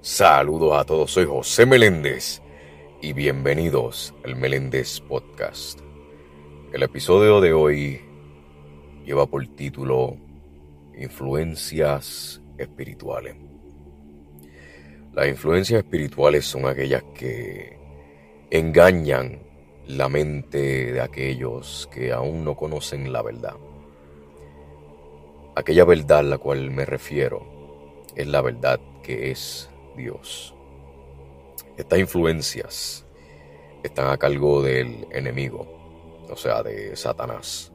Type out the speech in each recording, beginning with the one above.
Saludos a todos, soy José Meléndez y bienvenidos al Meléndez Podcast. El episodio de hoy lleva por título Influencias espirituales. Las influencias espirituales son aquellas que engañan la mente de aquellos que aún no conocen la verdad. Aquella verdad a la cual me refiero es la verdad que es Dios. Estas influencias están a cargo del enemigo, o sea, de Satanás,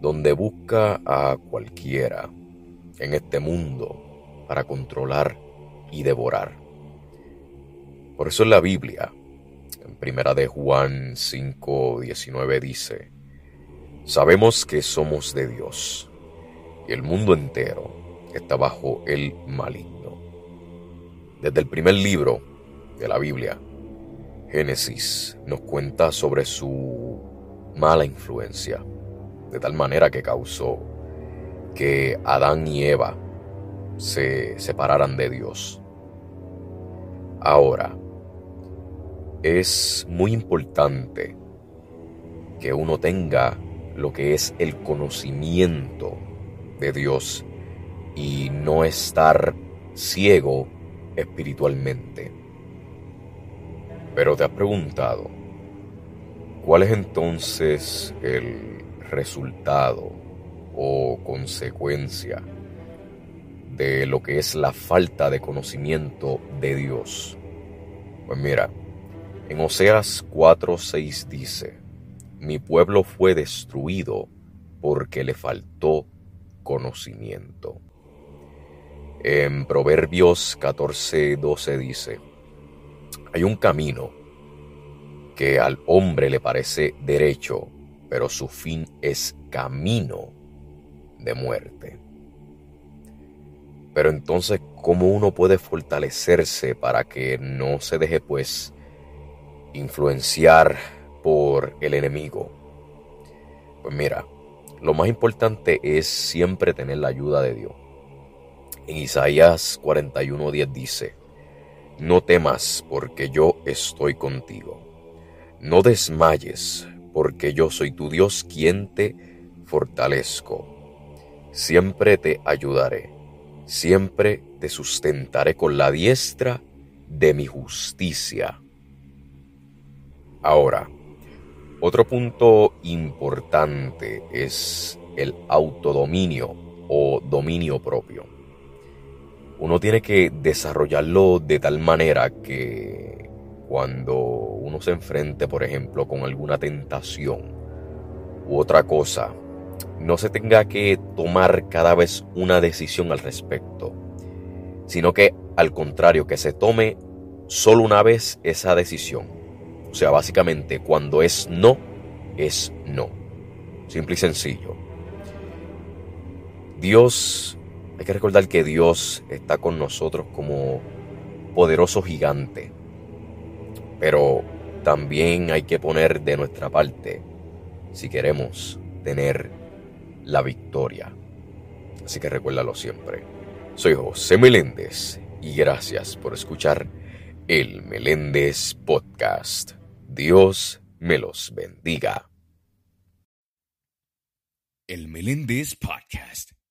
donde busca a cualquiera en este mundo para controlar y devorar. Por eso en la Biblia, en primera de Juan 5:19 dice, sabemos que somos de Dios y el mundo entero está bajo el maligno. Desde el primer libro de la Biblia, Génesis, nos cuenta sobre su mala influencia, de tal manera que causó que Adán y Eva se separaran de Dios. Ahora, es muy importante que uno tenga lo que es el conocimiento de Dios y no estar ciego espiritualmente. Pero te has preguntado, ¿cuál es entonces el resultado o consecuencia de lo que es la falta de conocimiento de Dios? Pues mira, en Oseas 4:6 dice, mi pueblo fue destruido porque le faltó conocimiento. En Proverbios 14:12 dice, hay un camino que al hombre le parece derecho, pero su fin es camino de muerte. Pero entonces, ¿cómo uno puede fortalecerse para que no se deje pues influenciar por el enemigo? Pues mira, lo más importante es siempre tener la ayuda de Dios. En Isaías 41:10 dice, No temas porque yo estoy contigo. No desmayes porque yo soy tu Dios quien te fortalezco. Siempre te ayudaré, siempre te sustentaré con la diestra de mi justicia. Ahora, otro punto importante es el autodominio o dominio propio uno tiene que desarrollarlo de tal manera que cuando uno se enfrente, por ejemplo, con alguna tentación u otra cosa, no se tenga que tomar cada vez una decisión al respecto, sino que al contrario, que se tome solo una vez esa decisión. O sea, básicamente, cuando es no, es no. Simple y sencillo. Dios hay que recordar que Dios está con nosotros como poderoso gigante. Pero también hay que poner de nuestra parte si queremos tener la victoria. Así que recuérdalo siempre. Soy José Meléndez y gracias por escuchar el Meléndez Podcast. Dios me los bendiga. El Meléndez Podcast